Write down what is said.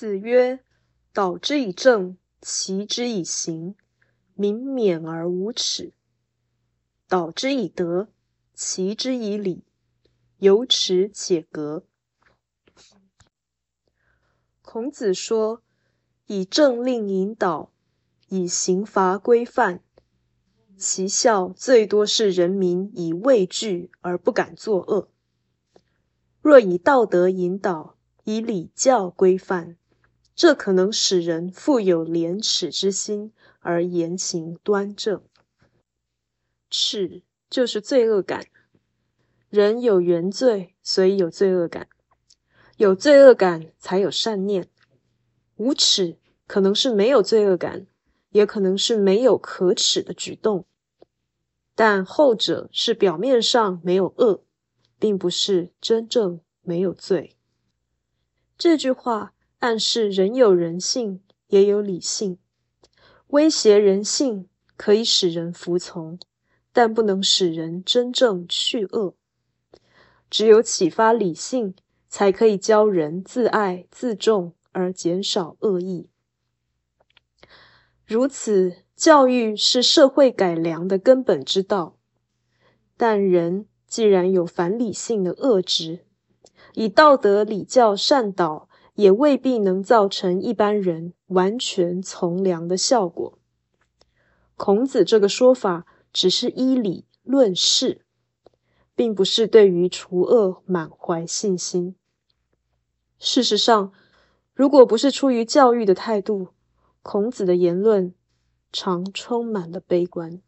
子曰：“导之以政，齐之以刑，民免而无耻；导之以德，齐之以礼，有耻且格。”孔子说：“以政令引导，以刑罚规范，其效最多是人民以畏惧而不敢作恶；若以道德引导，以礼教规范，这可能使人富有廉耻之心，而言行端正。耻就是罪恶感，人有原罪，所以有罪恶感。有罪恶感才有善念。无耻可能是没有罪恶感，也可能是没有可耻的举动，但后者是表面上没有恶，并不是真正没有罪。这句话暗示人有人性，也有理性。威胁人性可以使人服从，但不能使人真正去恶。只有启发理性。才可以教人自爱自重，而减少恶意。如此，教育是社会改良的根本之道。但人既然有反理性的恶质，以道德礼教善导，也未必能造成一般人完全从良的效果。孔子这个说法只是依理论事，并不是对于除恶满怀信心。事实上，如果不是出于教育的态度，孔子的言论常充满了悲观。